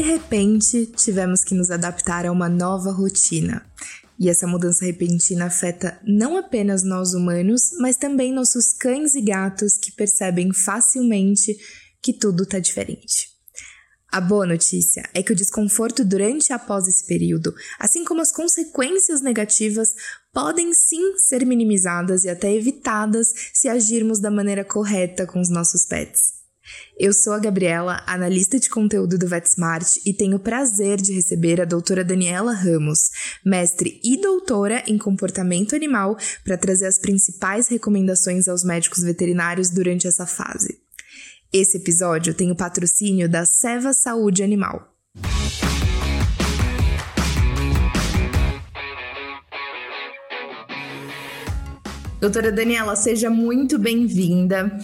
repente, tivemos que nos adaptar a uma nova rotina. E essa mudança repentina afeta não apenas nós humanos, mas também nossos cães e gatos que percebem facilmente que tudo está diferente. A boa notícia é que o desconforto durante e após esse período, assim como as consequências negativas, podem sim ser minimizadas e até evitadas se agirmos da maneira correta com os nossos pets. Eu sou a Gabriela, analista de conteúdo do VetSmart e tenho o prazer de receber a doutora Daniela Ramos, mestre e doutora em comportamento animal, para trazer as principais recomendações aos médicos veterinários durante essa fase. Esse episódio tem o patrocínio da Seva Saúde Animal. Doutora Daniela, seja muito bem-vinda.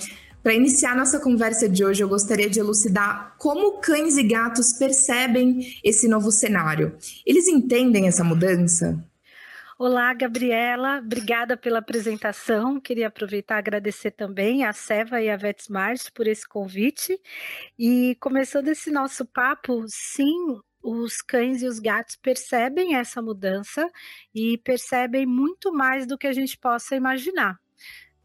Para iniciar nossa conversa de hoje, eu gostaria de elucidar como cães e gatos percebem esse novo cenário. Eles entendem essa mudança? Olá, Gabriela, obrigada pela apresentação. Queria aproveitar e agradecer também a Seva e a VetSmart por esse convite. E começando esse nosso papo, sim, os cães e os gatos percebem essa mudança e percebem muito mais do que a gente possa imaginar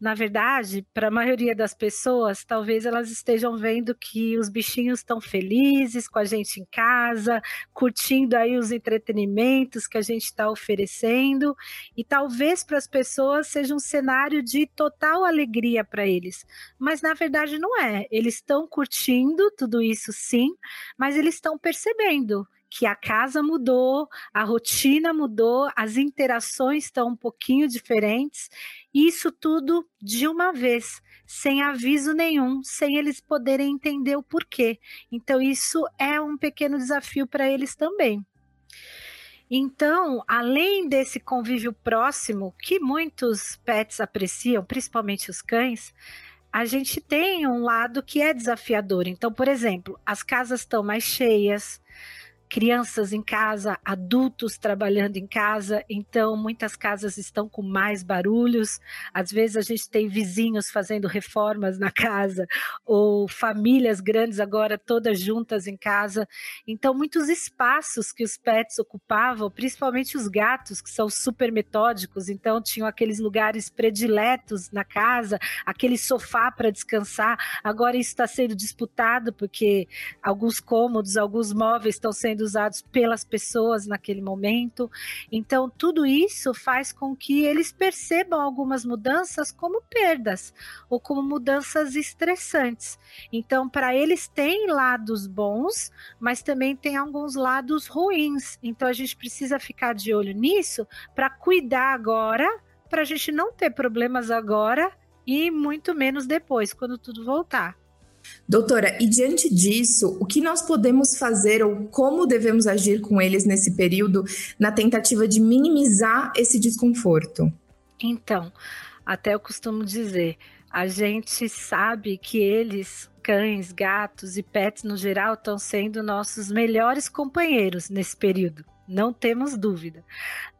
na verdade, para a maioria das pessoas, talvez elas estejam vendo que os bichinhos estão felizes com a gente em casa, curtindo aí os entretenimentos que a gente está oferecendo, e talvez para as pessoas seja um cenário de total alegria para eles. Mas na verdade não é. Eles estão curtindo tudo isso sim, mas eles estão percebendo que a casa mudou, a rotina mudou, as interações estão um pouquinho diferentes, isso tudo de uma vez, sem aviso nenhum, sem eles poderem entender o porquê. Então, isso é um pequeno desafio para eles também. Então, além desse convívio próximo que muitos pets apreciam, principalmente os cães, a gente tem um lado que é desafiador. Então, por exemplo, as casas estão mais cheias, crianças em casa, adultos trabalhando em casa, então muitas casas estão com mais barulhos. Às vezes a gente tem vizinhos fazendo reformas na casa, ou famílias grandes agora todas juntas em casa. Então, muitos espaços que os pets ocupavam, principalmente os gatos, que são super metódicos, então tinham aqueles lugares prediletos na casa, aquele sofá para descansar. Agora isso está sendo disputado porque alguns cômodos, alguns móveis estão sendo usados pelas pessoas naquele momento. Então, tudo isso faz com que eles percebam algumas mudanças como perdas ou como mudanças estressantes. Então, para eles tem lados bons, mas também tem alguns lados ruins. Então, a gente precisa ficar de olho nisso para cuidar agora, para a gente não ter problemas agora e muito menos depois, quando tudo voltar. Doutora, e diante disso, o que nós podemos fazer ou como devemos agir com eles nesse período na tentativa de minimizar esse desconforto? Então, até eu costumo dizer, a gente sabe que eles, cães, gatos e pets no geral, estão sendo nossos melhores companheiros nesse período não temos dúvida.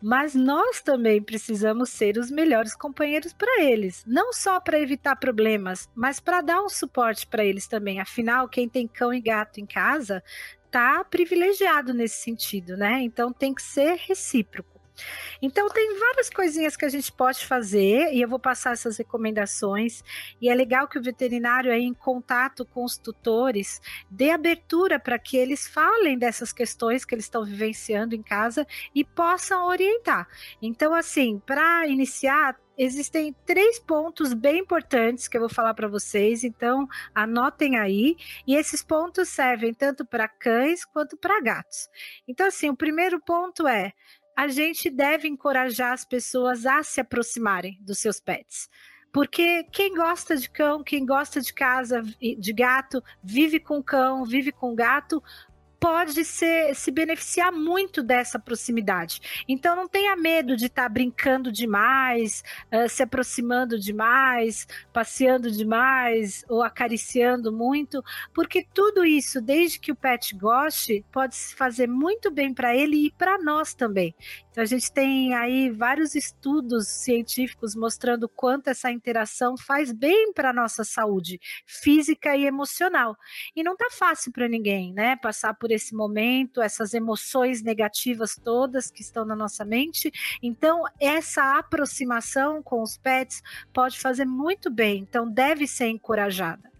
Mas nós também precisamos ser os melhores companheiros para eles, não só para evitar problemas, mas para dar um suporte para eles também. Afinal, quem tem cão e gato em casa tá privilegiado nesse sentido, né? Então tem que ser recíproco. Então tem várias coisinhas que a gente pode fazer e eu vou passar essas recomendações. E é legal que o veterinário aí em contato com os tutores dê abertura para que eles falem dessas questões que eles estão vivenciando em casa e possam orientar. Então assim, para iniciar existem três pontos bem importantes que eu vou falar para vocês, então anotem aí. E esses pontos servem tanto para cães quanto para gatos. Então, assim, o primeiro ponto é a gente deve encorajar as pessoas a se aproximarem dos seus pets. Porque quem gosta de cão, quem gosta de casa, de gato, vive com cão, vive com gato, pode ser, se beneficiar muito dessa proximidade. Então não tenha medo de estar tá brincando demais, uh, se aproximando demais, passeando demais ou acariciando muito, porque tudo isso, desde que o pet goste, pode fazer muito bem para ele e para nós também. Então a gente tem aí vários estudos científicos mostrando quanto essa interação faz bem para nossa saúde física e emocional. E não tá fácil para ninguém, né, passar por esse momento, essas emoções negativas todas que estão na nossa mente. Então, essa aproximação com os pets pode fazer muito bem, então deve ser encorajada.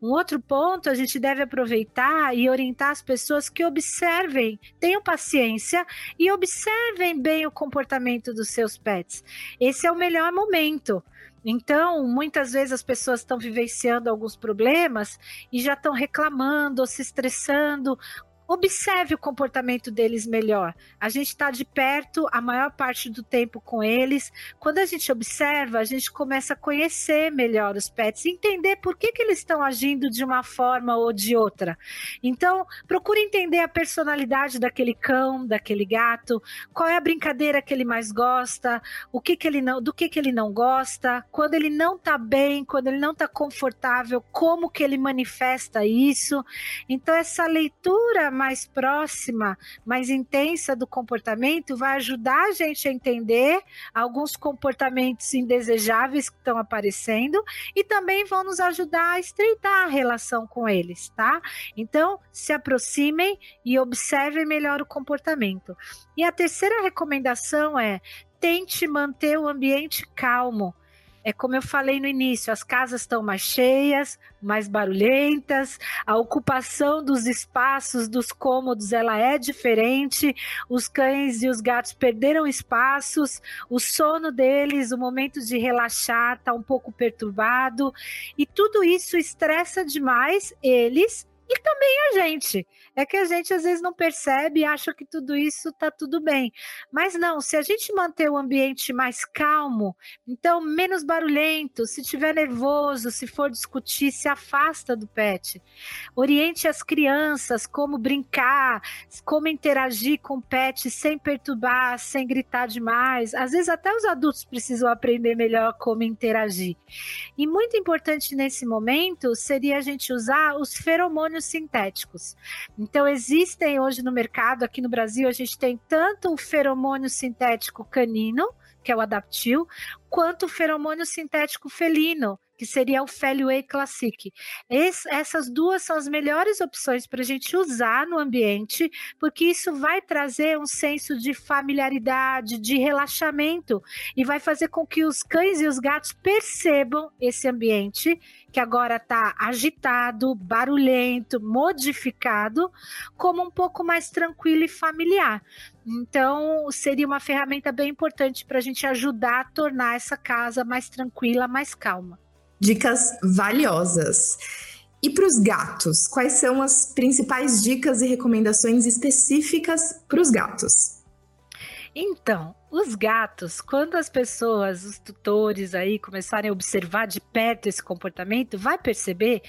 Um outro ponto, a gente deve aproveitar e orientar as pessoas que observem, tenham paciência e observem bem o comportamento dos seus pets. Esse é o melhor momento. Então, muitas vezes as pessoas estão vivenciando alguns problemas e já estão reclamando ou se estressando observe o comportamento deles melhor. A gente está de perto a maior parte do tempo com eles. Quando a gente observa, a gente começa a conhecer melhor os pets, entender por que, que eles estão agindo de uma forma ou de outra. Então, procure entender a personalidade daquele cão, daquele gato, qual é a brincadeira que ele mais gosta, o que, que ele não, do que, que ele não gosta, quando ele não está bem, quando ele não está confortável, como que ele manifesta isso. Então, essa leitura mais próxima, mais intensa do comportamento, vai ajudar a gente a entender alguns comportamentos indesejáveis que estão aparecendo e também vão nos ajudar a estreitar a relação com eles, tá? Então, se aproximem e observem melhor o comportamento. E a terceira recomendação é tente manter o ambiente calmo. É como eu falei no início, as casas estão mais cheias, mais barulhentas, a ocupação dos espaços, dos cômodos, ela é diferente. Os cães e os gatos perderam espaços, o sono deles, o momento de relaxar está um pouco perturbado, e tudo isso estressa demais eles e também a gente. É que a gente às vezes não percebe e acha que tudo isso está tudo bem. Mas não, se a gente manter o ambiente mais calmo, então menos barulhento, se tiver nervoso, se for discutir, se afasta do pet. Oriente as crianças como brincar, como interagir com o pet sem perturbar, sem gritar demais. Às vezes até os adultos precisam aprender melhor como interagir. E muito importante nesse momento seria a gente usar os feromônios sintéticos. Então, existem hoje no mercado, aqui no Brasil, a gente tem tanto o feromônio sintético canino, que é o adaptil, quanto o feromônio sintético felino, que seria o Feliway Classic. Essas duas são as melhores opções para a gente usar no ambiente, porque isso vai trazer um senso de familiaridade, de relaxamento e vai fazer com que os cães e os gatos percebam esse ambiente que agora está agitado, barulhento, modificado, como um pouco mais tranquilo e familiar. Então, seria uma ferramenta bem importante para a gente ajudar a tornar essa casa mais tranquila, mais calma. Dicas valiosas. E para os gatos, quais são as principais dicas e recomendações específicas para os gatos? Então, os gatos, quando as pessoas, os tutores aí começarem a observar de perto esse comportamento, vai perceber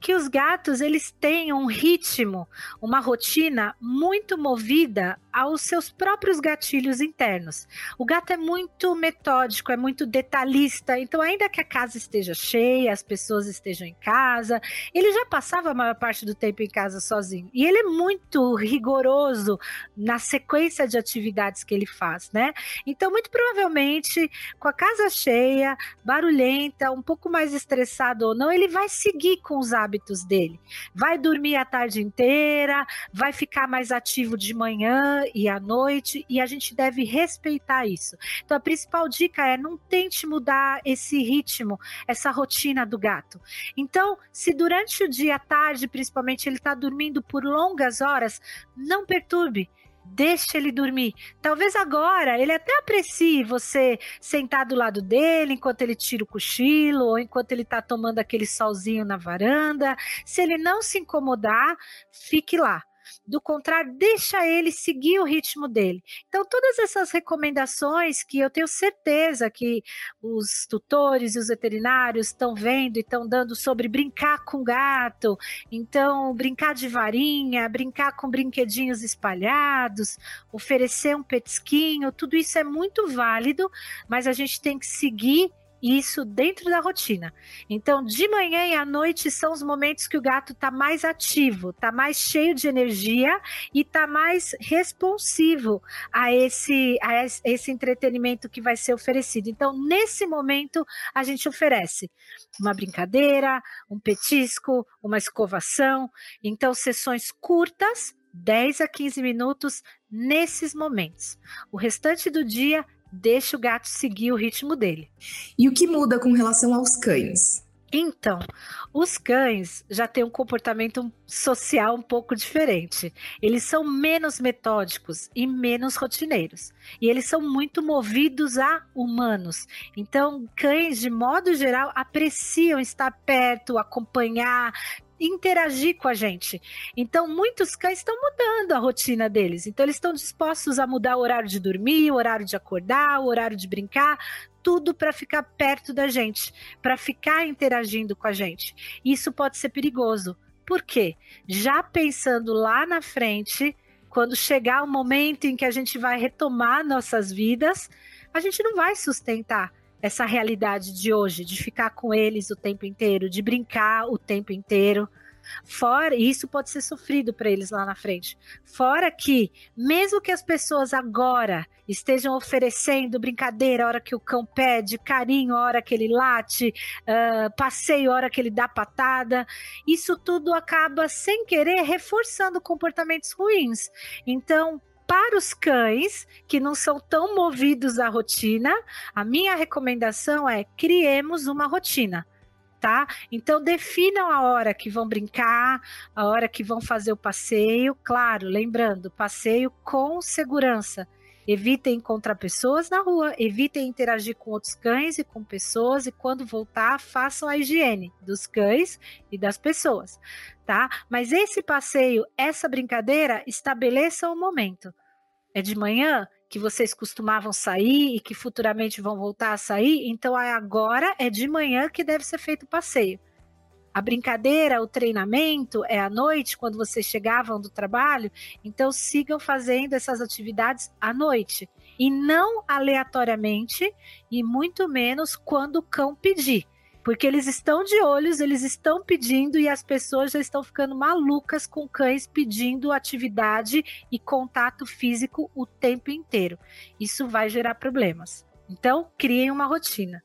que os gatos eles têm um ritmo, uma rotina muito movida aos seus próprios gatilhos internos. O gato é muito metódico, é muito detalhista, então ainda que a casa esteja cheia, as pessoas estejam em casa, ele já passava a maior parte do tempo em casa sozinho. E ele é muito rigoroso na sequência de atividades que ele faz, né? Então, muito provavelmente, com a casa cheia, barulhenta, um pouco mais estressado ou não, ele vai seguir com os hábitos dele. Vai dormir a tarde inteira, vai ficar mais ativo de manhã e à noite, e a gente deve respeitar isso. Então, a principal dica é não tente mudar esse ritmo, essa rotina do gato. Então, se durante o dia à tarde, principalmente, ele está dormindo por longas horas, não perturbe deixe ele dormir. Talvez agora ele até aprecie você sentar do lado dele enquanto ele tira o cochilo ou enquanto ele está tomando aquele solzinho na varanda. Se ele não se incomodar, fique lá. Do contrário, deixa ele seguir o ritmo dele. Então, todas essas recomendações que eu tenho certeza que os tutores e os veterinários estão vendo e estão dando sobre brincar com gato, então brincar de varinha, brincar com brinquedinhos espalhados, oferecer um petisquinho, tudo isso é muito válido, mas a gente tem que seguir isso dentro da rotina. Então, de manhã e à noite são os momentos que o gato está mais ativo, está mais cheio de energia e está mais responsivo a esse, a esse entretenimento que vai ser oferecido. Então, nesse momento, a gente oferece uma brincadeira, um petisco, uma escovação. Então, sessões curtas 10 a 15 minutos nesses momentos. O restante do dia, deixa o gato seguir o ritmo dele. E o que muda com relação aos cães? Então, os cães já têm um comportamento social um pouco diferente. Eles são menos metódicos e menos rotineiros. E eles são muito movidos a humanos. Então, cães, de modo geral, apreciam estar perto, acompanhar, interagir com a gente. Então, muitos cães estão mudando a rotina deles. Então, eles estão dispostos a mudar o horário de dormir, o horário de acordar, o horário de brincar, tudo para ficar perto da gente, para ficar interagindo com a gente. Isso pode ser perigoso. Por quê? Já pensando lá na frente, quando chegar o momento em que a gente vai retomar nossas vidas, a gente não vai sustentar essa realidade de hoje, de ficar com eles o tempo inteiro, de brincar o tempo inteiro. Fora, e isso pode ser sofrido para eles lá na frente. Fora que, mesmo que as pessoas agora estejam oferecendo brincadeira hora que o cão pede, carinho hora que ele late, uh, passeio hora que ele dá patada, isso tudo acaba, sem querer, reforçando comportamentos ruins. Então, para os cães que não são tão movidos à rotina, a minha recomendação é criemos uma rotina. Tá? Então definam a hora que vão brincar, a hora que vão fazer o passeio, claro, lembrando, passeio com segurança. Evitem encontrar pessoas na rua, evitem interagir com outros cães e com pessoas e quando voltar, façam a higiene dos cães e das pessoas, tá? Mas esse passeio, essa brincadeira, estabeleça o momento. É de manhã que vocês costumavam sair e que futuramente vão voltar a sair, então agora é de manhã que deve ser feito o passeio. A brincadeira, o treinamento é à noite, quando vocês chegavam do trabalho, então sigam fazendo essas atividades à noite. E não aleatoriamente, e muito menos quando o cão pedir. Porque eles estão de olhos, eles estão pedindo e as pessoas já estão ficando malucas com cães pedindo atividade e contato físico o tempo inteiro. Isso vai gerar problemas. Então, criem uma rotina.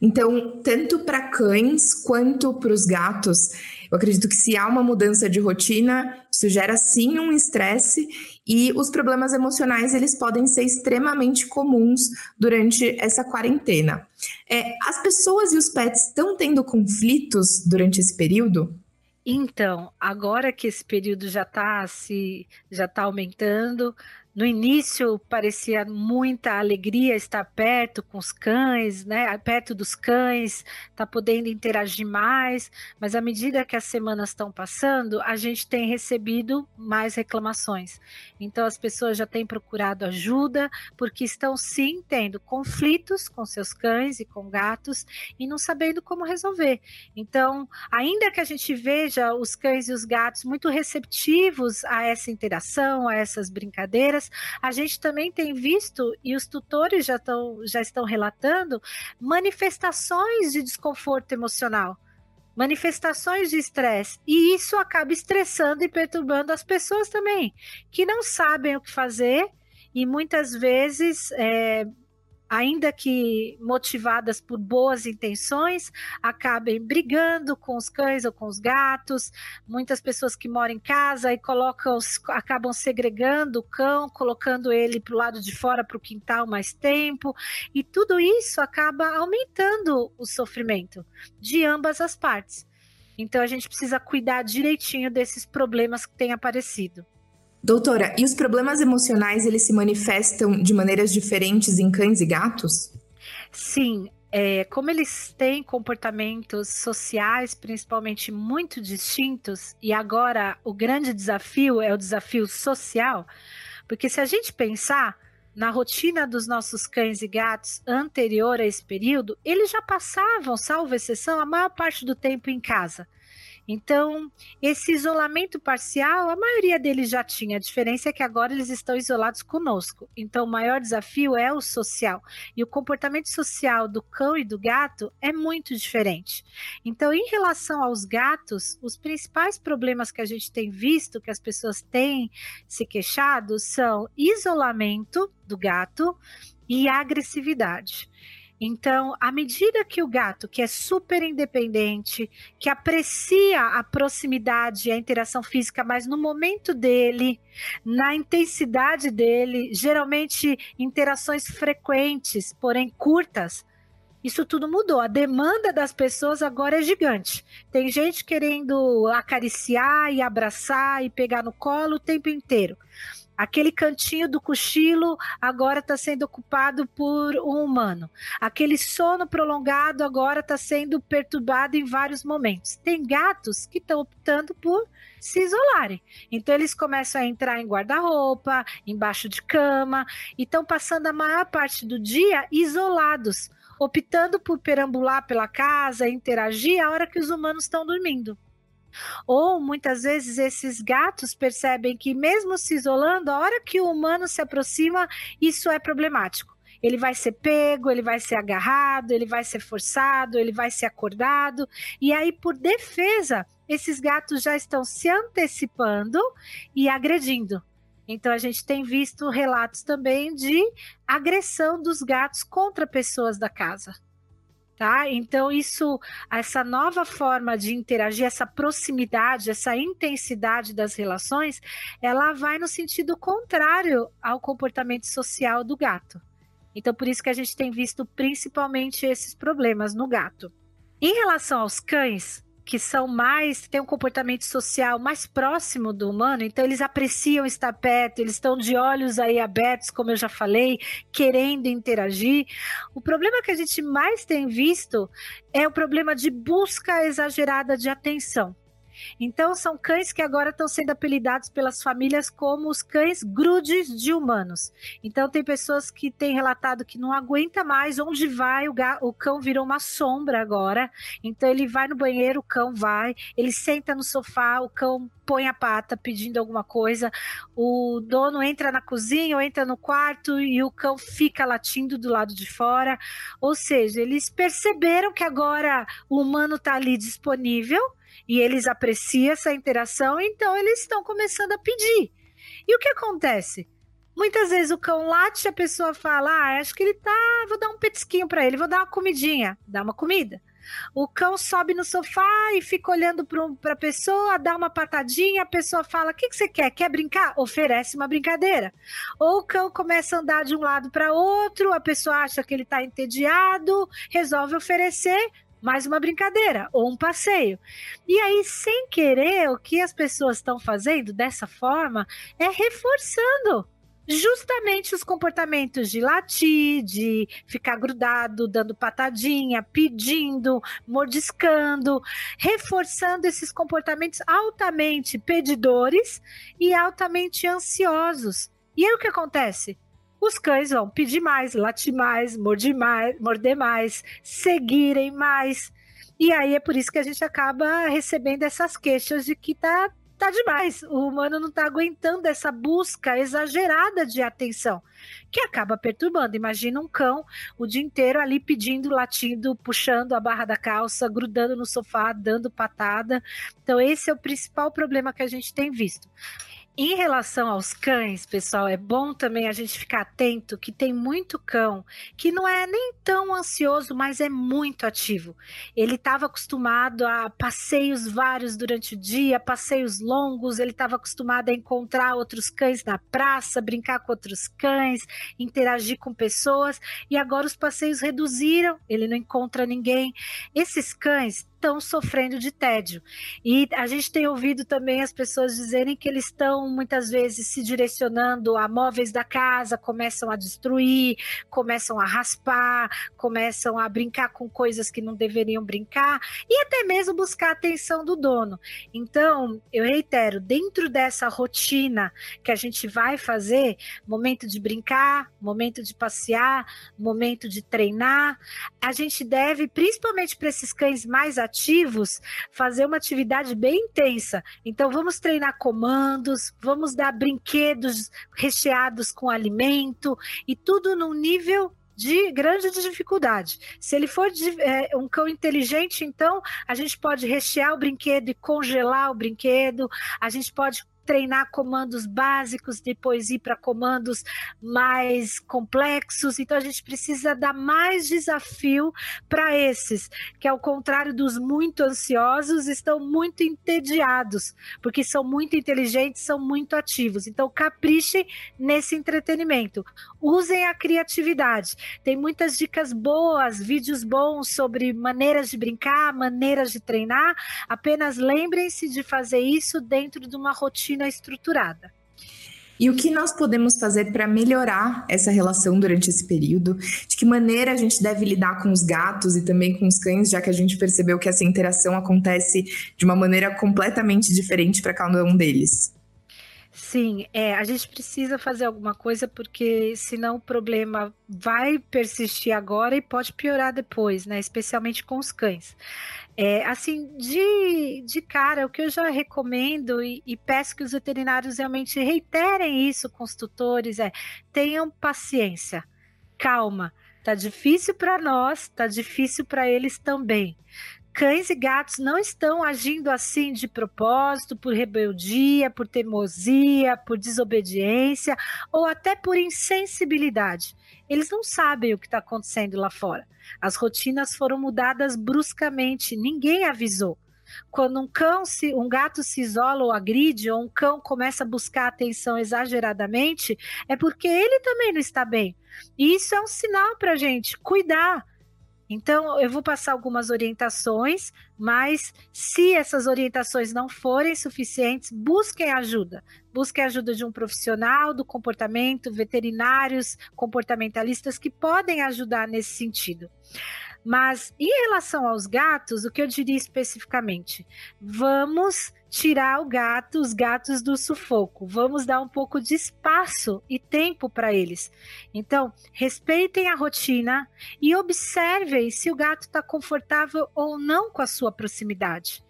Então, tanto para cães quanto para os gatos, eu acredito que se há uma mudança de rotina, isso gera sim um estresse e os problemas emocionais eles podem ser extremamente comuns durante essa quarentena. É, as pessoas e os pets estão tendo conflitos durante esse período? Então, agora que esse período já está se já está aumentando, no início parecia muita alegria estar perto com os cães, né? Perto dos cães, tá podendo interagir mais, mas à medida que as semanas estão passando, a gente tem recebido mais reclamações. Então as pessoas já têm procurado ajuda porque estão sim tendo conflitos com seus cães e com gatos e não sabendo como resolver. Então, ainda que a gente veja os cães e os gatos muito receptivos a essa interação, a essas brincadeiras, a gente também tem visto, e os tutores já, tão, já estão relatando, manifestações de desconforto emocional manifestações de estresse. E isso acaba estressando e perturbando as pessoas também, que não sabem o que fazer e muitas vezes é, ainda que motivadas por boas intenções, acabem brigando com os cães ou com os gatos. Muitas pessoas que moram em casa e colocam, acabam segregando o cão, colocando ele para o lado de fora para o quintal mais tempo, e tudo isso acaba aumentando o sofrimento de ambas as partes. Então a gente precisa cuidar direitinho desses problemas que têm aparecido. Doutora, e os problemas emocionais eles se manifestam de maneiras diferentes em cães e gatos? Sim, é, como eles têm comportamentos sociais, principalmente muito distintos, e agora o grande desafio é o desafio social, porque se a gente pensar na rotina dos nossos cães e gatos anterior a esse período, eles já passavam, salvo exceção, a maior parte do tempo em casa. Então, esse isolamento parcial, a maioria deles já tinha. A diferença é que agora eles estão isolados conosco. Então, o maior desafio é o social. E o comportamento social do cão e do gato é muito diferente. Então, em relação aos gatos, os principais problemas que a gente tem visto, que as pessoas têm se queixado, são isolamento do gato e agressividade. Então, à medida que o gato, que é super independente, que aprecia a proximidade e a interação física, mas no momento dele, na intensidade dele, geralmente interações frequentes, porém curtas, isso tudo mudou. A demanda das pessoas agora é gigante. Tem gente querendo acariciar e abraçar e pegar no colo o tempo inteiro. Aquele cantinho do cochilo agora está sendo ocupado por um humano. Aquele sono prolongado agora está sendo perturbado em vários momentos. Tem gatos que estão optando por se isolarem. Então eles começam a entrar em guarda-roupa, embaixo de cama e estão passando a maior parte do dia isolados, optando por perambular pela casa, interagir a hora que os humanos estão dormindo. Ou muitas vezes esses gatos percebem que, mesmo se isolando, a hora que o humano se aproxima, isso é problemático. Ele vai ser pego, ele vai ser agarrado, ele vai ser forçado, ele vai ser acordado. E aí, por defesa, esses gatos já estão se antecipando e agredindo. Então, a gente tem visto relatos também de agressão dos gatos contra pessoas da casa tá? Então isso, essa nova forma de interagir, essa proximidade, essa intensidade das relações, ela vai no sentido contrário ao comportamento social do gato. Então por isso que a gente tem visto principalmente esses problemas no gato. Em relação aos cães, que são mais, têm um comportamento social mais próximo do humano, então eles apreciam estar perto, eles estão de olhos aí abertos, como eu já falei, querendo interagir. O problema que a gente mais tem visto é o problema de busca exagerada de atenção. Então, são cães que agora estão sendo apelidados pelas famílias como os cães grudes de humanos. Então, tem pessoas que têm relatado que não aguenta mais onde vai, o, o cão virou uma sombra agora. Então, ele vai no banheiro, o cão vai, ele senta no sofá, o cão põe a pata pedindo alguma coisa, o dono entra na cozinha ou entra no quarto e o cão fica latindo do lado de fora. Ou seja, eles perceberam que agora o humano está ali disponível e eles apreciam essa interação, então eles estão começando a pedir. E o que acontece? Muitas vezes o cão late, a pessoa fala: Ah, acho que ele tá. Vou dar um petisquinho para ele, vou dar uma comidinha. Dá uma comida. O cão sobe no sofá e fica olhando para a pessoa, dá uma patadinha, a pessoa fala: O que, que você quer? Quer brincar? Oferece uma brincadeira. Ou o cão começa a andar de um lado para outro, a pessoa acha que ele está entediado, resolve oferecer mais uma brincadeira ou um passeio. E aí, sem querer, o que as pessoas estão fazendo dessa forma é reforçando justamente os comportamentos de latir, de ficar grudado, dando patadinha, pedindo, mordiscando, reforçando esses comportamentos altamente pedidores e altamente ansiosos. E aí o que acontece? Os cães vão pedir mais, latir mais, morder mais, morder mais, seguirem mais. E aí é por isso que a gente acaba recebendo essas queixas de que tá tá demais. O humano não tá aguentando essa busca exagerada de atenção, que acaba perturbando. Imagina um cão o dia inteiro ali pedindo, latindo, puxando a barra da calça, grudando no sofá, dando patada. Então esse é o principal problema que a gente tem visto. Em relação aos cães, pessoal, é bom também a gente ficar atento que tem muito cão que não é nem tão ansioso, mas é muito ativo. Ele estava acostumado a passeios vários durante o dia, passeios longos, ele estava acostumado a encontrar outros cães na praça, brincar com outros cães, interagir com pessoas, e agora os passeios reduziram, ele não encontra ninguém. Esses cães estão sofrendo de tédio. E a gente tem ouvido também as pessoas dizerem que eles estão muitas vezes se direcionando a móveis da casa, começam a destruir, começam a raspar, começam a brincar com coisas que não deveriam brincar e até mesmo buscar a atenção do dono. Então, eu reitero, dentro dessa rotina que a gente vai fazer, momento de brincar, momento de passear, momento de treinar, a gente deve, principalmente para esses cães mais ativos, ativos, fazer uma atividade bem intensa. Então, vamos treinar comandos, vamos dar brinquedos recheados com alimento e tudo num nível de grande dificuldade. Se ele for de, é, um cão inteligente, então a gente pode rechear o brinquedo e congelar o brinquedo, a gente pode treinar comandos básicos, depois ir para comandos mais complexos. Então a gente precisa dar mais desafio para esses, que ao contrário dos muito ansiosos, estão muito entediados, porque são muito inteligentes, são muito ativos. Então caprichem nesse entretenimento. Usem a criatividade. Tem muitas dicas boas, vídeos bons sobre maneiras de brincar, maneiras de treinar. Apenas lembrem-se de fazer isso dentro de uma rotina rotina estruturada. E o que nós podemos fazer para melhorar essa relação durante esse período? De que maneira a gente deve lidar com os gatos e também com os cães, já que a gente percebeu que essa interação acontece de uma maneira completamente diferente para cada um deles? Sim, é, a gente precisa fazer alguma coisa porque senão o problema vai persistir agora e pode piorar depois, né? Especialmente com os cães. É, assim, de, de cara, o que eu já recomendo e, e peço que os veterinários realmente reiterem isso com os tutores é tenham paciência, calma. Tá difícil para nós, tá difícil para eles também. Cães e gatos não estão agindo assim de propósito, por rebeldia, por teimosia, por desobediência ou até por insensibilidade. Eles não sabem o que está acontecendo lá fora. As rotinas foram mudadas bruscamente, ninguém avisou. Quando um cão se, um gato se isola ou agride, ou um cão começa a buscar atenção exageradamente, é porque ele também não está bem. E isso é um sinal para a gente cuidar, então, eu vou passar algumas orientações, mas se essas orientações não forem suficientes, busquem ajuda. Busquem ajuda de um profissional do comportamento, veterinários, comportamentalistas que podem ajudar nesse sentido. Mas em relação aos gatos, o que eu diria especificamente? Vamos tirar o gato, os gatos do sufoco. Vamos dar um pouco de espaço e tempo para eles. Então, respeitem a rotina e observem se o gato está confortável ou não com a sua proximidade.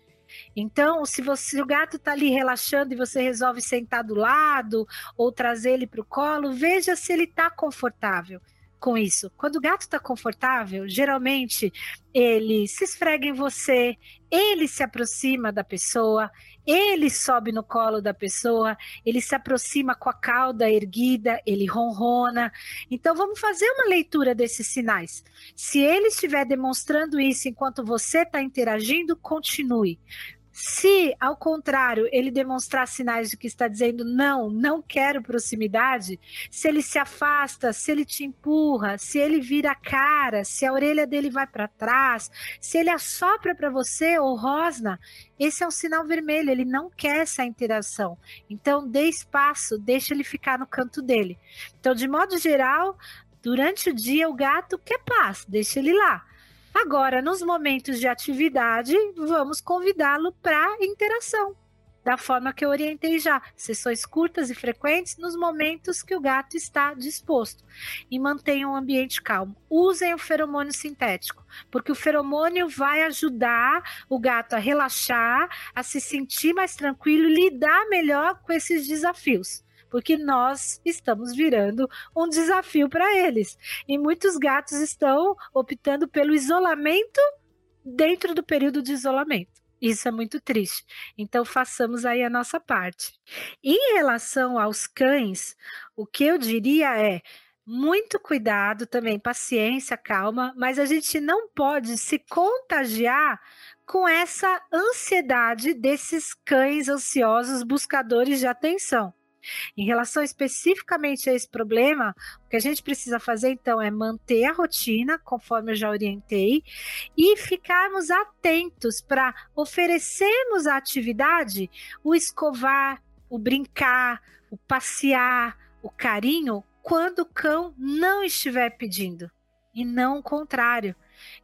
Então, se, você, se o gato está ali relaxando e você resolve sentar do lado ou trazer ele para o colo, veja se ele está confortável com isso. Quando o gato está confortável, geralmente ele se esfrega em você, ele se aproxima da pessoa, ele sobe no colo da pessoa, ele se aproxima com a cauda erguida, ele ronrona. Então vamos fazer uma leitura desses sinais. Se ele estiver demonstrando isso enquanto você está interagindo, continue. Se, ao contrário, ele demonstrar sinais de que está dizendo não, não quero proximidade, se ele se afasta, se ele te empurra, se ele vira a cara, se a orelha dele vai para trás, se ele assopra para você ou rosna, esse é um sinal vermelho, ele não quer essa interação. Então, dê espaço, deixa ele ficar no canto dele. Então, de modo geral, durante o dia, o gato quer paz, deixa ele lá. Agora, nos momentos de atividade, vamos convidá-lo para interação, da forma que eu orientei já, sessões curtas e frequentes nos momentos que o gato está disposto. E mantenham o ambiente calmo. Usem o feromônio sintético, porque o feromônio vai ajudar o gato a relaxar, a se sentir mais tranquilo lidar melhor com esses desafios porque nós estamos virando um desafio para eles. E muitos gatos estão optando pelo isolamento dentro do período de isolamento. Isso é muito triste. Então, façamos aí a nossa parte. Em relação aos cães, o que eu diria é muito cuidado também, paciência, calma, mas a gente não pode se contagiar com essa ansiedade desses cães ansiosos buscadores de atenção. Em relação especificamente a esse problema, o que a gente precisa fazer então é manter a rotina, conforme eu já orientei, e ficarmos atentos para oferecermos a atividade, o escovar, o brincar, o passear, o carinho, quando o cão não estiver pedindo, e não o contrário.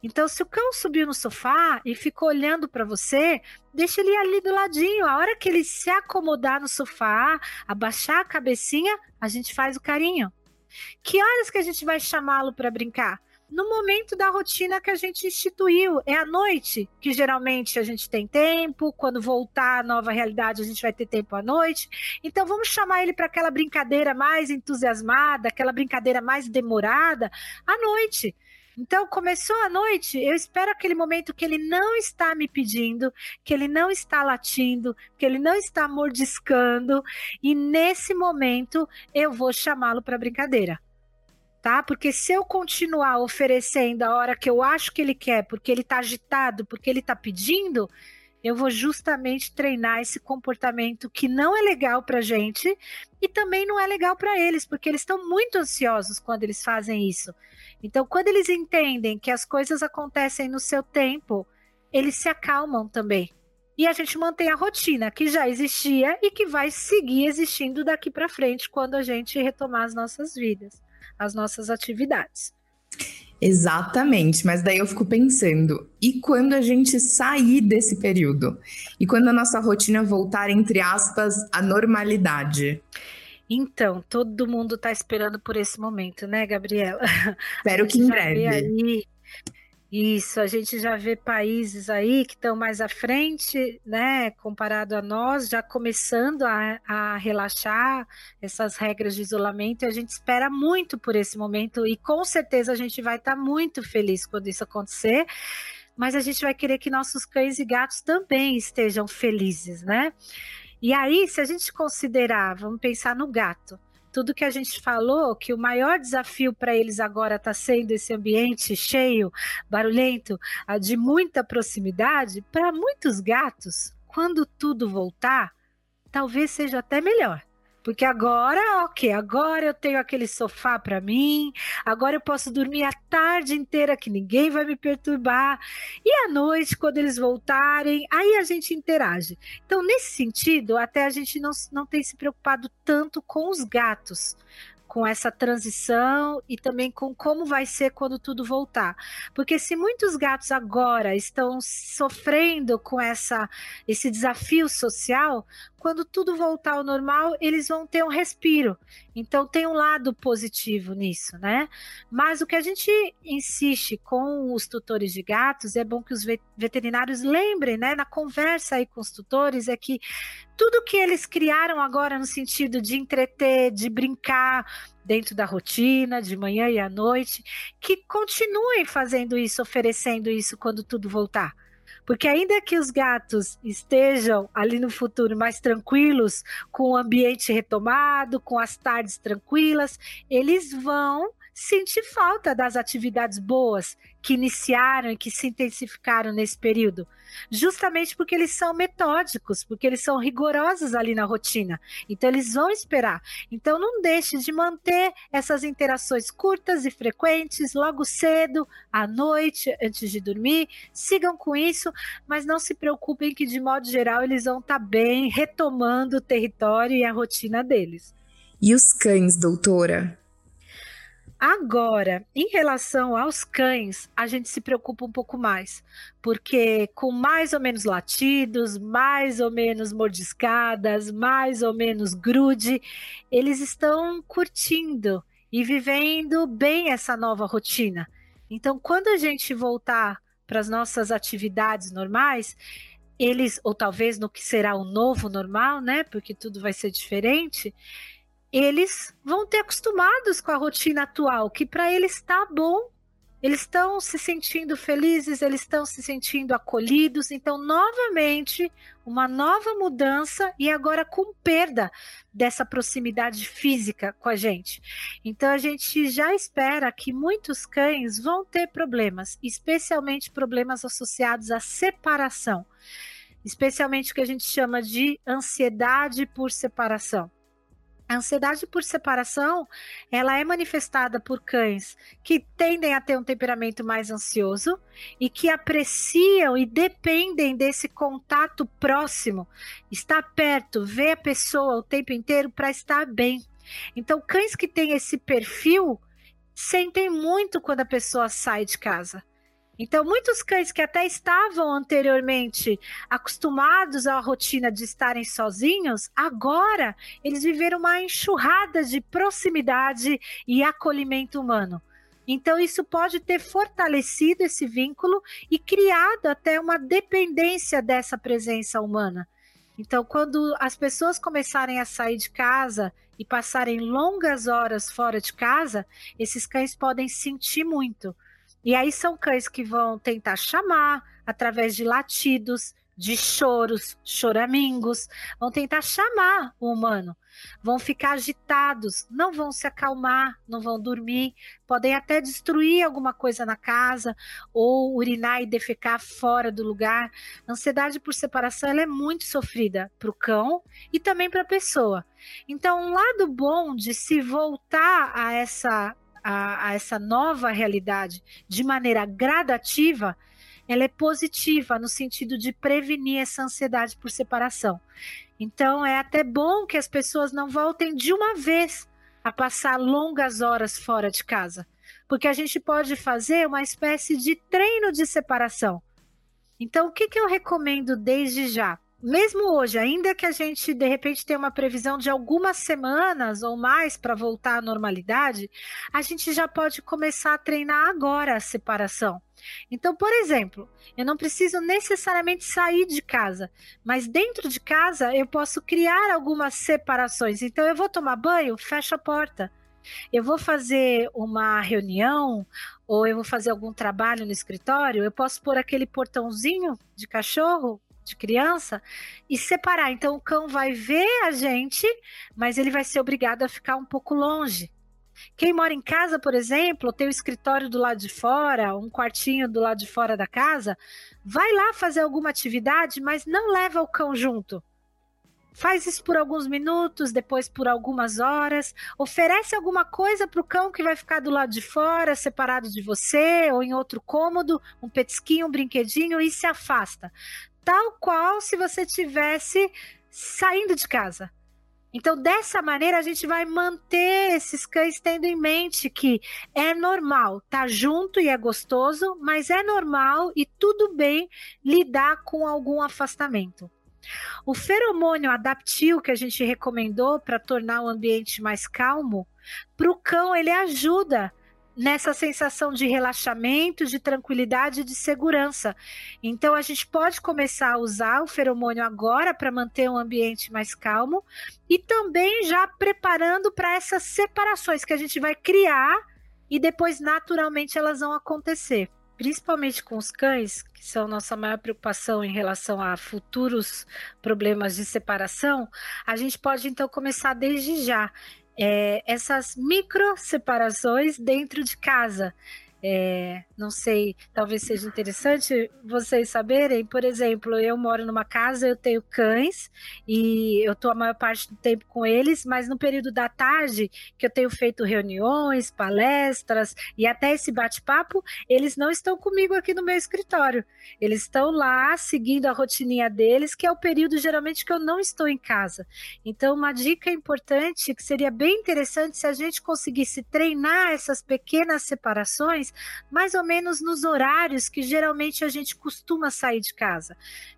Então, se o cão subiu no sofá e ficou olhando para você, deixa ele ali do ladinho. A hora que ele se acomodar no sofá, abaixar a cabecinha, a gente faz o carinho. Que horas que a gente vai chamá-lo para brincar? no momento da rotina que a gente instituiu. É à noite, que geralmente a gente tem tempo, quando voltar a nova realidade, a gente vai ter tempo à noite. Então vamos chamar ele para aquela brincadeira mais entusiasmada, aquela brincadeira mais demorada à noite. Então, começou a noite, eu espero aquele momento que ele não está me pedindo, que ele não está latindo, que ele não está mordiscando, e nesse momento eu vou chamá-lo para brincadeira. Tá? Porque se eu continuar oferecendo a hora que eu acho que ele quer, porque ele está agitado, porque ele está pedindo, eu vou justamente treinar esse comportamento que não é legal para gente e também não é legal para eles, porque eles estão muito ansiosos quando eles fazem isso. Então, quando eles entendem que as coisas acontecem no seu tempo, eles se acalmam também. E a gente mantém a rotina que já existia e que vai seguir existindo daqui para frente quando a gente retomar as nossas vidas, as nossas atividades. Exatamente, mas daí eu fico pensando, e quando a gente sair desse período? E quando a nossa rotina voltar, entre aspas, à normalidade? Então, todo mundo está esperando por esse momento, né, Gabriela? Espero que em breve. Aí isso, a gente já vê países aí que estão mais à frente, né, comparado a nós, já começando a, a relaxar essas regras de isolamento, e a gente espera muito por esse momento, e com certeza a gente vai estar tá muito feliz quando isso acontecer, mas a gente vai querer que nossos cães e gatos também estejam felizes, né? E aí, se a gente considerar, vamos pensar no gato, tudo que a gente falou, que o maior desafio para eles agora está sendo esse ambiente cheio, barulhento, de muita proximidade, para muitos gatos, quando tudo voltar, talvez seja até melhor. Porque agora, ok, agora eu tenho aquele sofá para mim, agora eu posso dormir a tarde inteira que ninguém vai me perturbar. E à noite, quando eles voltarem, aí a gente interage. Então, nesse sentido, até a gente não, não tem se preocupado tanto com os gatos com essa transição e também com como vai ser quando tudo voltar. Porque se muitos gatos agora estão sofrendo com essa esse desafio social, quando tudo voltar ao normal, eles vão ter um respiro. Então tem um lado positivo nisso, né? Mas o que a gente insiste com os tutores de gatos, é bom que os veterinários lembrem, né, na conversa aí com os tutores, é que tudo que eles criaram agora no sentido de entreter, de brincar dentro da rotina, de manhã e à noite, que continuem fazendo isso, oferecendo isso quando tudo voltar. Porque ainda que os gatos estejam ali no futuro mais tranquilos, com o ambiente retomado, com as tardes tranquilas, eles vão sentir falta das atividades boas que iniciaram e que se intensificaram nesse período justamente porque eles são metódicos, porque eles são rigorosos ali na rotina. Então eles vão esperar. Então não deixe de manter essas interações curtas e frequentes logo cedo, à noite, antes de dormir. Sigam com isso, mas não se preocupem que de modo geral eles vão estar tá bem retomando o território e a rotina deles. E os cães, doutora? Agora, em relação aos cães, a gente se preocupa um pouco mais, porque com mais ou menos latidos, mais ou menos mordiscadas, mais ou menos grude, eles estão curtindo e vivendo bem essa nova rotina. Então, quando a gente voltar para as nossas atividades normais, eles, ou talvez no que será o novo normal, né? Porque tudo vai ser diferente eles vão ter acostumados com a rotina atual, que para eles está bom. Eles estão se sentindo felizes, eles estão se sentindo acolhidos. Então, novamente, uma nova mudança e agora com perda dessa proximidade física com a gente. Então, a gente já espera que muitos cães vão ter problemas, especialmente problemas associados à separação, especialmente o que a gente chama de ansiedade por separação. A ansiedade por separação, ela é manifestada por cães que tendem a ter um temperamento mais ansioso e que apreciam e dependem desse contato próximo, estar perto, ver a pessoa o tempo inteiro para estar bem. Então, cães que têm esse perfil sentem muito quando a pessoa sai de casa. Então, muitos cães que até estavam anteriormente acostumados à rotina de estarem sozinhos, agora eles viveram uma enxurrada de proximidade e acolhimento humano. Então, isso pode ter fortalecido esse vínculo e criado até uma dependência dessa presença humana. Então, quando as pessoas começarem a sair de casa e passarem longas horas fora de casa, esses cães podem sentir muito E aí são cães que vão tentar chamar através de latidos, de choros, choramingos, vão tentar chamar o humano, vão ficar agitados, não vão se acalmar, não vão dormir, podem até destruir alguma coisa na casa ou urinar e defecar fora do lugar. A ansiedade por separação é muito sofrida para o cão e também para a pessoa. Então, um lado bom de se voltar a essa a, a essa nova realidade de maneira gradativa ela é positiva no sentido de prevenir essa ansiedade por separação. Então é até bom que as pessoas não voltem de uma vez a passar longas horas fora de casa, porque a gente pode fazer uma espécie de treino de separação. Então o que, que eu recomendo desde já? Mesmo hoje, ainda que a gente de repente tenha uma previsão de algumas semanas ou mais para voltar à normalidade, a gente já pode começar a treinar agora a separação. Então, por exemplo, eu não preciso necessariamente sair de casa, mas dentro de casa eu posso criar algumas separações. Então, eu vou tomar banho, fecho a porta. Eu vou fazer uma reunião ou eu vou fazer algum trabalho no escritório, eu posso pôr aquele portãozinho de cachorro de criança e separar. Então o cão vai ver a gente, mas ele vai ser obrigado a ficar um pouco longe. Quem mora em casa, por exemplo, tem o escritório do lado de fora, um quartinho do lado de fora da casa, vai lá fazer alguma atividade, mas não leva o cão junto. Faz isso por alguns minutos, depois por algumas horas. Oferece alguma coisa para o cão que vai ficar do lado de fora, separado de você, ou em outro cômodo, um petisquinho, um brinquedinho, e se afasta tal qual se você tivesse saindo de casa. Então, dessa maneira, a gente vai manter esses cães tendo em mente que é normal estar tá junto e é gostoso, mas é normal e tudo bem lidar com algum afastamento. O feromônio adaptil que a gente recomendou para tornar o ambiente mais calmo, para o cão ele ajuda nessa sensação de relaxamento, de tranquilidade e de segurança. Então a gente pode começar a usar o feromônio agora para manter um ambiente mais calmo e também já preparando para essas separações que a gente vai criar e depois naturalmente elas vão acontecer. Principalmente com os cães, que são nossa maior preocupação em relação a futuros problemas de separação, a gente pode então começar desde já é, essas micro separações dentro de casa. É, não sei, talvez seja interessante vocês saberem. Por exemplo, eu moro numa casa, eu tenho cães e eu estou a maior parte do tempo com eles, mas no período da tarde, que eu tenho feito reuniões, palestras e até esse bate-papo, eles não estão comigo aqui no meu escritório. Eles estão lá seguindo a rotininha deles, que é o período geralmente que eu não estou em casa. Então, uma dica importante que seria bem interessante se a gente conseguisse treinar essas pequenas separações, mais ou menos nos horários que geralmente a gente costuma sair de casa.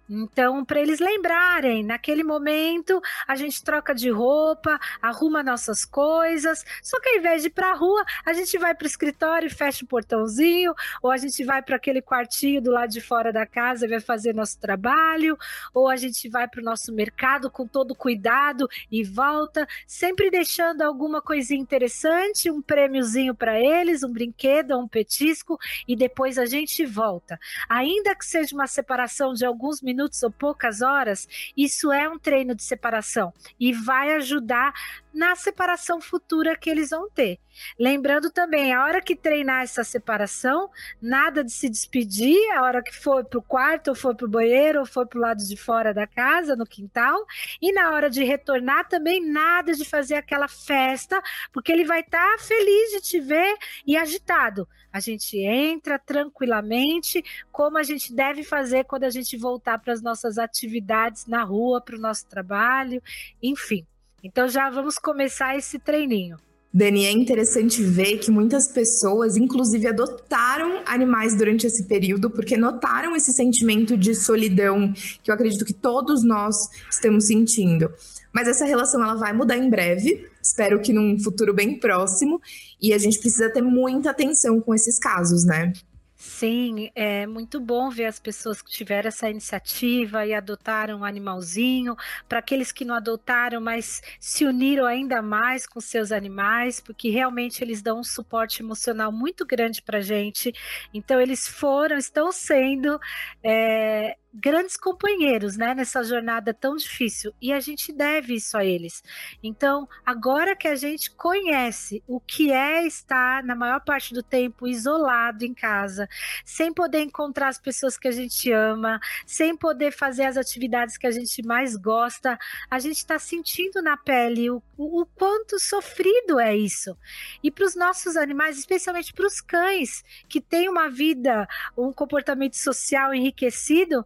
Então, para eles lembrarem, naquele momento a gente troca de roupa, arruma nossas coisas. Só que ao invés de ir para a rua, a gente vai para o escritório e fecha o portãozinho, ou a gente vai para aquele quartinho do lado de fora da casa e vai fazer nosso trabalho, ou a gente vai para o nosso mercado com todo cuidado e volta, sempre deixando alguma coisinha interessante, um prêmiozinho para eles, um brinquedo, um petisco, e depois a gente volta. Ainda que seja uma separação de alguns minutos ou poucas horas, isso é um treino de separação e vai ajudar na separação futura que eles vão ter. Lembrando também, a hora que treinar essa separação, nada de se despedir, a hora que for para o quarto, ou for para o banheiro, ou for para o lado de fora da casa, no quintal, e na hora de retornar também, nada de fazer aquela festa, porque ele vai estar tá feliz de te ver e agitado. A gente entra tranquilamente, como a gente deve fazer quando a gente voltar para as nossas atividades na rua, para o nosso trabalho, enfim. Então já vamos começar esse treininho. Dani, é interessante ver que muitas pessoas, inclusive, adotaram animais durante esse período, porque notaram esse sentimento de solidão que eu acredito que todos nós estamos sentindo. Mas essa relação ela vai mudar em breve, espero que num futuro bem próximo, e a gente precisa ter muita atenção com esses casos, né? Sim, é muito bom ver as pessoas que tiveram essa iniciativa e adotaram um animalzinho. Para aqueles que não adotaram, mas se uniram ainda mais com seus animais, porque realmente eles dão um suporte emocional muito grande para gente. Então, eles foram, estão sendo é, grandes companheiros, né, nessa jornada tão difícil, e a gente deve isso a eles. Então, agora que a gente conhece o que é estar na maior parte do tempo isolado em casa, sem poder encontrar as pessoas que a gente ama, sem poder fazer as atividades que a gente mais gosta, a gente está sentindo na pele o, o, o quanto sofrido é isso. E para os nossos animais, especialmente para os cães, que têm uma vida, um comportamento social enriquecido,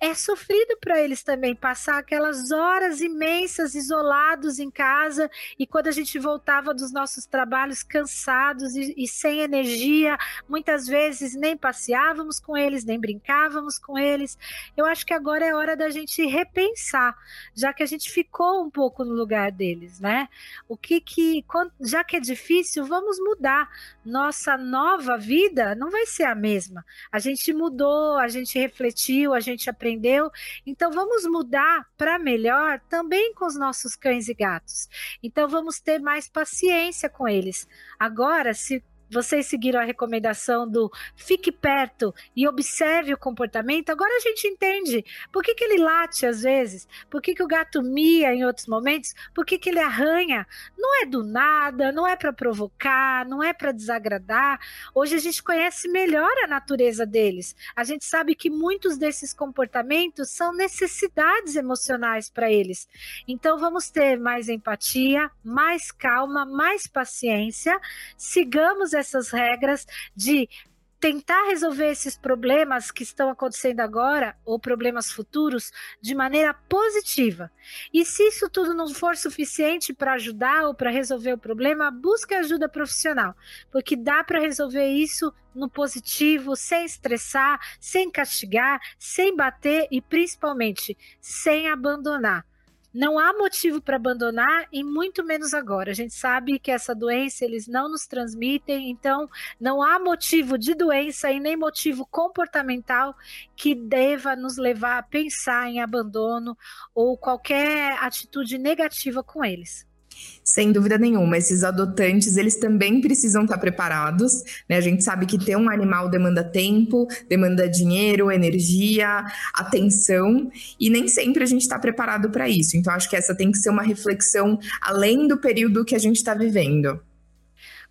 é sofrido para eles também passar aquelas horas imensas isolados em casa e quando a gente voltava dos nossos trabalhos cansados e, e, sem energia, muitas vezes nem passeávamos com eles, nem brincávamos com eles. Eu acho que agora é hora da gente repensar, já que a gente ficou um pouco no lugar deles, né? O que que, já que é difícil, vamos mudar. Nossa nova vida não vai ser a mesma. A gente mudou, a gente refletiu, a gente aprendeu aprendeu. Então vamos mudar para melhor também com os nossos cães e gatos. Então vamos ter mais paciência com eles. Agora, se vocês seguiram a recomendação do fique perto e observe o comportamento, agora a gente entende por que, que ele late às vezes, por que, que o gato mia em outros momentos, por que, que ele arranha. Não é do nada, não é para provocar, não é para desagradar. Hoje a gente conhece melhor a natureza deles. A gente sabe que muitos desses comportamentos são necessidades emocionais para eles. Então vamos ter mais empatia, mais calma, mais paciência, sigamos essas regras de tentar resolver esses problemas que estão acontecendo agora ou problemas futuros de maneira positiva. E se isso tudo não for suficiente para ajudar ou para resolver o problema, busque ajuda profissional, porque dá para resolver isso no positivo, sem estressar, sem castigar, sem bater e principalmente sem abandonar. Não há motivo para abandonar e muito menos agora. A gente sabe que essa doença eles não nos transmitem, então não há motivo de doença e nem motivo comportamental que deva nos levar a pensar em abandono ou qualquer atitude negativa com eles. Sem dúvida nenhuma, esses adotantes, eles também precisam estar preparados, né? A gente sabe que ter um animal demanda tempo, demanda dinheiro, energia, atenção, e nem sempre a gente está preparado para isso. Então, acho que essa tem que ser uma reflexão além do período que a gente está vivendo.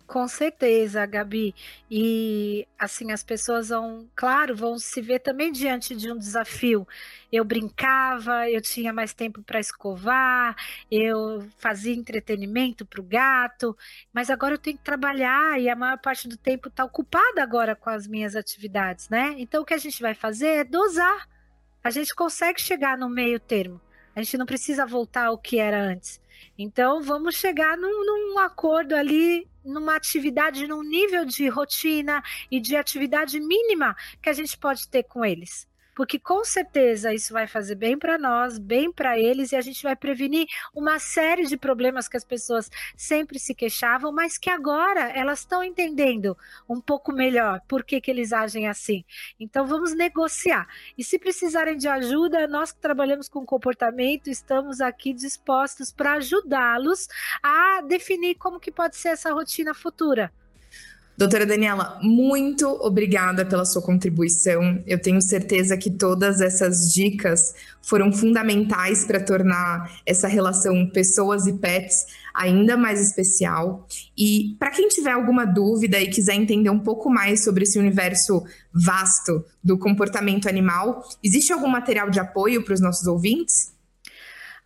Com certeza, Gabi. E assim, as pessoas vão, claro, vão se ver também diante de um desafio. Eu brincava, eu tinha mais tempo para escovar, eu fazia entretenimento para o gato, mas agora eu tenho que trabalhar e a maior parte do tempo está ocupada agora com as minhas atividades, né? Então o que a gente vai fazer é dosar. A gente consegue chegar no meio termo. A gente não precisa voltar ao que era antes. Então, vamos chegar num, num acordo ali numa atividade, num nível de rotina e de atividade mínima que a gente pode ter com eles porque com certeza isso vai fazer bem para nós, bem para eles e a gente vai prevenir uma série de problemas que as pessoas sempre se queixavam, mas que agora elas estão entendendo um pouco melhor por que, que eles agem assim. Então vamos negociar. E se precisarem de ajuda, nós que trabalhamos com comportamento, estamos aqui dispostos para ajudá-los a definir como que pode ser essa rotina futura. Doutora Daniela, muito obrigada pela sua contribuição. Eu tenho certeza que todas essas dicas foram fundamentais para tornar essa relação pessoas e pets ainda mais especial. E para quem tiver alguma dúvida e quiser entender um pouco mais sobre esse universo vasto do comportamento animal, existe algum material de apoio para os nossos ouvintes?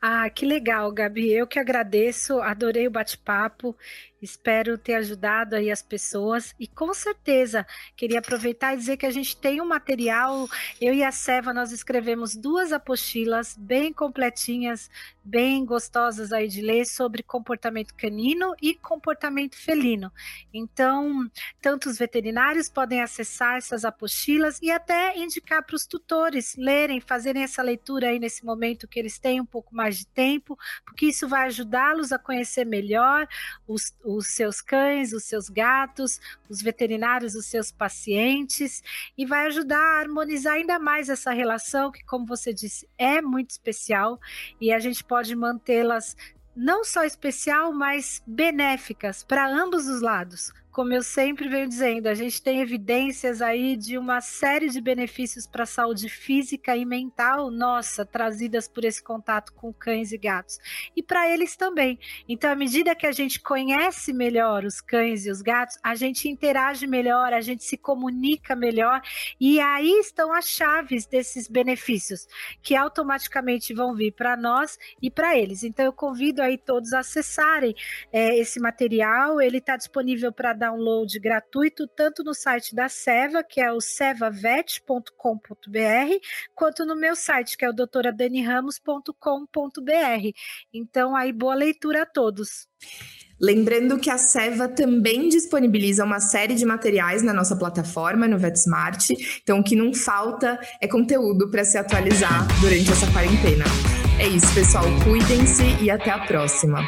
Ah, que legal, Gabi. Eu que agradeço, adorei o bate-papo. Espero ter ajudado aí as pessoas e com certeza queria aproveitar e dizer que a gente tem um material. Eu e a Seva nós escrevemos duas apostilas bem completinhas, bem gostosas aí de ler sobre comportamento canino e comportamento felino. Então, tanto os veterinários podem acessar essas apostilas e até indicar para os tutores lerem, fazerem essa leitura aí nesse momento que eles têm um pouco mais de tempo, porque isso vai ajudá-los a conhecer melhor os os seus cães, os seus gatos, os veterinários, os seus pacientes, e vai ajudar a harmonizar ainda mais essa relação, que, como você disse, é muito especial, e a gente pode mantê-las não só especial, mas benéficas para ambos os lados como eu sempre venho dizendo, a gente tem evidências aí de uma série de benefícios para a saúde física e mental nossa, trazidas por esse contato com cães e gatos. E para eles também. Então, à medida que a gente conhece melhor os cães e os gatos, a gente interage melhor, a gente se comunica melhor, e aí estão as chaves desses benefícios, que automaticamente vão vir para nós e para eles. Então, eu convido aí todos a acessarem é, esse material, ele está disponível para dar download gratuito tanto no site da Seva, que é o sevavet.com.br, quanto no meu site, que é o doutoradaniramos.com.br. Então, aí, boa leitura a todos. Lembrando que a Seva também disponibiliza uma série de materiais na nossa plataforma, no VetSmart. Então, o que não falta é conteúdo para se atualizar durante essa quarentena. É isso, pessoal. Cuidem-se e até a próxima.